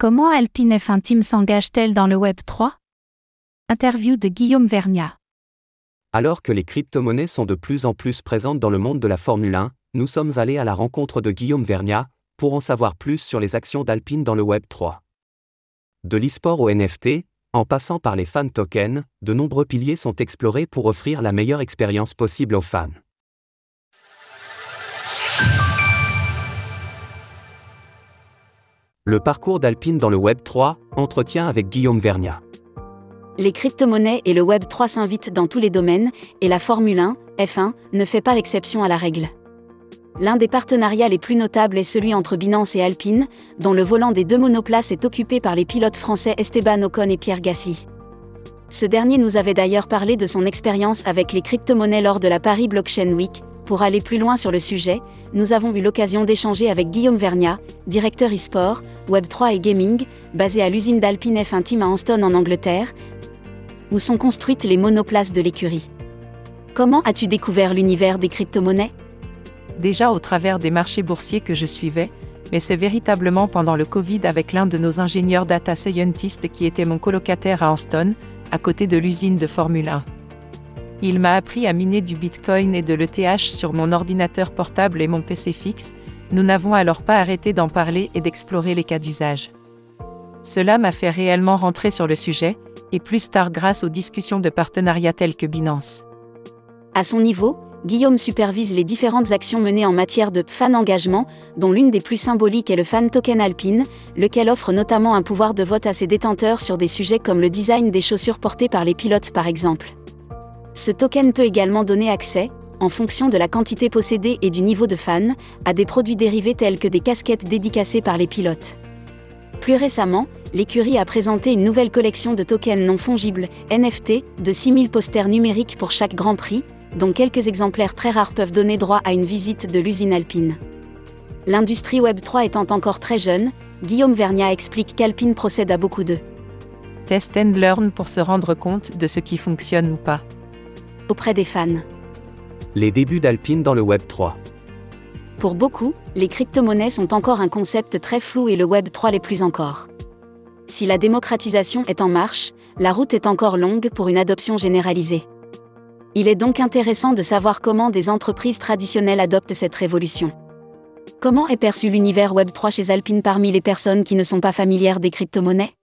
Comment Alpine F1 Team s'engage-t-elle dans le Web 3 Interview de Guillaume Vergna. Alors que les crypto-monnaies sont de plus en plus présentes dans le monde de la Formule 1, nous sommes allés à la rencontre de Guillaume Vergna pour en savoir plus sur les actions d'Alpine dans le Web 3. De l'e-sport au NFT, en passant par les fan tokens, de nombreux piliers sont explorés pour offrir la meilleure expérience possible aux fans. Le parcours d'Alpine dans le Web 3, entretien avec Guillaume Vergna les crypto-monnaies et le Web 3 s'invitent dans tous les domaines, et la Formule 1, F1, ne fait pas l'exception à la règle. L'un des partenariats les plus notables est celui entre Binance et Alpine, dont le volant des deux monoplaces est occupé par les pilotes français Esteban Ocon et Pierre Gasly. Ce dernier nous avait d'ailleurs parlé de son expérience avec les crypto-monnaies lors de la Paris Blockchain Week. Pour aller plus loin sur le sujet, nous avons eu l'occasion d'échanger avec Guillaume Vergna, directeur e-sport, Web3 et gaming, basé à l'usine d'Alpine F1 Team à Anston en Angleterre, où sont construites les monoplaces de l'écurie. Comment as-tu découvert l'univers des crypto-monnaies? Déjà au travers des marchés boursiers que je suivais, mais c'est véritablement pendant le Covid avec l'un de nos ingénieurs data scientists qui était mon colocataire à Anston, à côté de l'usine de Formule 1. Il m'a appris à miner du Bitcoin et de l'ETH sur mon ordinateur portable et mon PC fixe, nous n'avons alors pas arrêté d'en parler et d'explorer les cas d'usage. Cela m'a fait réellement rentrer sur le sujet, et plus tard grâce aux discussions de partenariat telles que Binance. À son niveau, Guillaume supervise les différentes actions menées en matière de fan engagement, dont l'une des plus symboliques est le fan token Alpine, lequel offre notamment un pouvoir de vote à ses détenteurs sur des sujets comme le design des chaussures portées par les pilotes par exemple. Ce token peut également donner accès, en fonction de la quantité possédée et du niveau de fan, à des produits dérivés tels que des casquettes dédicacées par les pilotes. Plus récemment, l'écurie a présenté une nouvelle collection de tokens non fongibles, NFT, de 6000 posters numériques pour chaque Grand Prix, dont quelques exemplaires très rares peuvent donner droit à une visite de l'usine alpine. L'industrie Web3 étant encore très jeune, Guillaume Vergna explique qu'Alpine procède à beaucoup de test and learn pour se rendre compte de ce qui fonctionne ou pas. Auprès des fans. Les débuts d'Alpine dans le Web3. Pour beaucoup, les crypto-monnaies sont encore un concept très flou et le Web 3 l'est plus encore. Si la démocratisation est en marche, la route est encore longue pour une adoption généralisée. Il est donc intéressant de savoir comment des entreprises traditionnelles adoptent cette révolution. Comment est perçu l'univers Web 3 chez Alpine parmi les personnes qui ne sont pas familières des crypto-monnaies?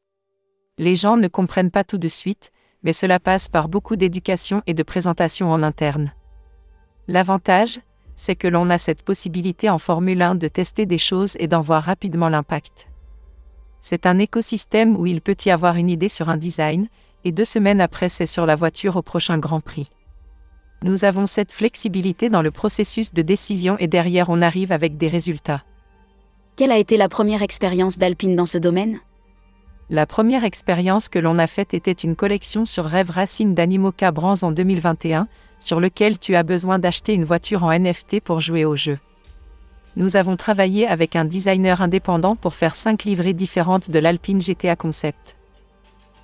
Les gens ne comprennent pas tout de suite, mais cela passe par beaucoup d'éducation et de présentation en interne. L'avantage, c'est que l'on a cette possibilité en Formule 1 de tester des choses et d'en voir rapidement l'impact. C'est un écosystème où il peut y avoir une idée sur un design, et deux semaines après c'est sur la voiture au prochain Grand Prix. Nous avons cette flexibilité dans le processus de décision et derrière on arrive avec des résultats. Quelle a été la première expérience d'Alpine dans ce domaine? La première expérience que l'on a faite était une collection sur Rêve Racine d'Animoca Brands en 2021, sur lequel tu as besoin d'acheter une voiture en NFT pour jouer au jeu. Nous avons travaillé avec un designer indépendant pour faire cinq livrées différentes de l'Alpine GTA Concept.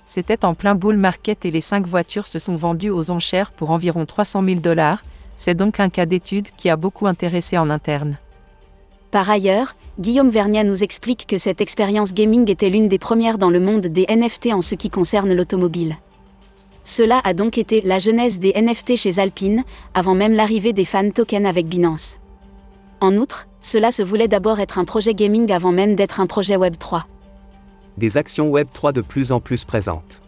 C'était en plein bull market et les cinq voitures se sont vendues aux enchères pour environ 300 000 dollars, c'est donc un cas d'étude qui a beaucoup intéressé en interne. Par ailleurs, Guillaume Vernia nous explique que cette expérience gaming était l'une des premières dans le monde des NFT en ce qui concerne l'automobile. Cela a donc été la genèse des NFT chez Alpine, avant même l'arrivée des fan tokens avec Binance. En outre, cela se voulait d'abord être un projet gaming avant même d'être un projet Web 3. Des actions Web 3 de plus en plus présentes.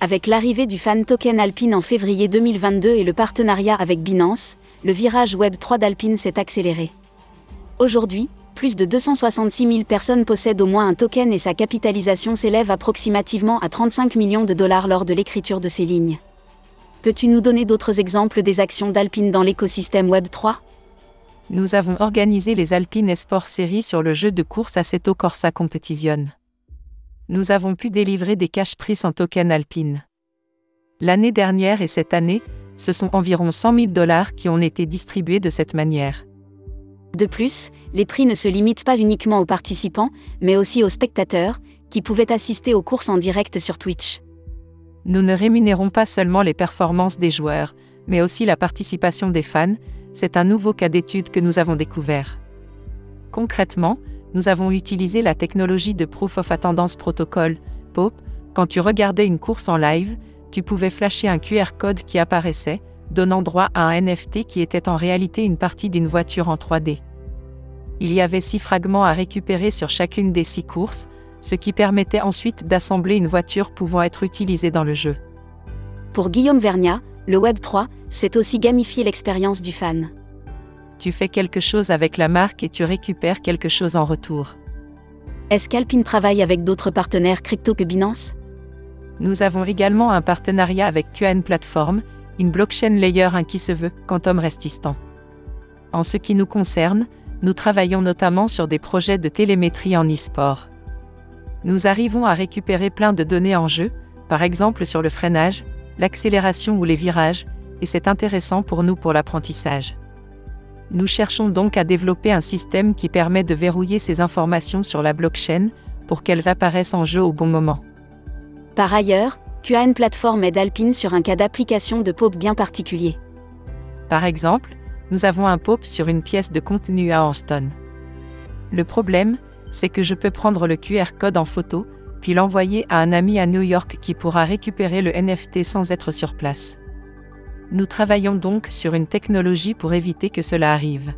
Avec l'arrivée du fan token Alpine en février 2022 et le partenariat avec Binance, le virage Web 3 d'Alpine s'est accéléré. Aujourd'hui, plus de 266 000 personnes possèdent au moins un token et sa capitalisation s'élève approximativement à 35 millions de dollars lors de l'écriture de ces lignes. Peux-tu nous donner d'autres exemples des actions d'Alpine dans l'écosystème Web3 Nous avons organisé les Alpine Esport Series sur le jeu de course Assetto Corsa Competition. Nous avons pu délivrer des cash pris en token Alpine. L'année dernière et cette année, ce sont environ 100 000 dollars qui ont été distribués de cette manière. De plus, les prix ne se limitent pas uniquement aux participants, mais aussi aux spectateurs, qui pouvaient assister aux courses en direct sur Twitch. Nous ne rémunérons pas seulement les performances des joueurs, mais aussi la participation des fans, c'est un nouveau cas d'étude que nous avons découvert. Concrètement, nous avons utilisé la technologie de Proof of Attendance Protocol, POP. Quand tu regardais une course en live, tu pouvais flasher un QR code qui apparaissait, donnant droit à un NFT qui était en réalité une partie d'une voiture en 3D. Il y avait six fragments à récupérer sur chacune des six courses, ce qui permettait ensuite d'assembler une voiture pouvant être utilisée dans le jeu. Pour Guillaume Vernia, le Web3, c'est aussi gamifier l'expérience du fan. Tu fais quelque chose avec la marque et tu récupères quelque chose en retour. Est-ce qu'Alpine travaille avec d'autres partenaires crypto que Binance? Nous avons également un partenariat avec QN Platform, une blockchain layer 1 qui se veut quantum resistant. En ce qui nous concerne, nous travaillons notamment sur des projets de télémétrie en e-sport. Nous arrivons à récupérer plein de données en jeu, par exemple sur le freinage, l'accélération ou les virages, et c'est intéressant pour nous pour l'apprentissage. Nous cherchons donc à développer un système qui permet de verrouiller ces informations sur la blockchain pour qu'elles apparaissent en jeu au bon moment. Par ailleurs, QAN Platform aide Alpine sur un cas d'application de POP bien particulier. Par exemple, nous avons un POP sur une pièce de contenu à Anston. Le problème, c'est que je peux prendre le QR code en photo, puis l'envoyer à un ami à New York qui pourra récupérer le NFT sans être sur place. Nous travaillons donc sur une technologie pour éviter que cela arrive.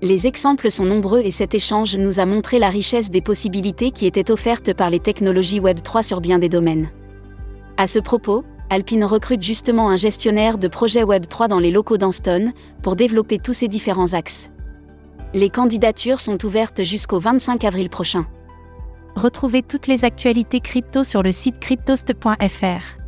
Les exemples sont nombreux et cet échange nous a montré la richesse des possibilités qui étaient offertes par les technologies Web3 sur bien des domaines. À ce propos, Alpine recrute justement un gestionnaire de projet Web3 dans les locaux d'Anston pour développer tous ces différents axes. Les candidatures sont ouvertes jusqu'au 25 avril prochain. Retrouvez toutes les actualités crypto sur le site cryptost.fr.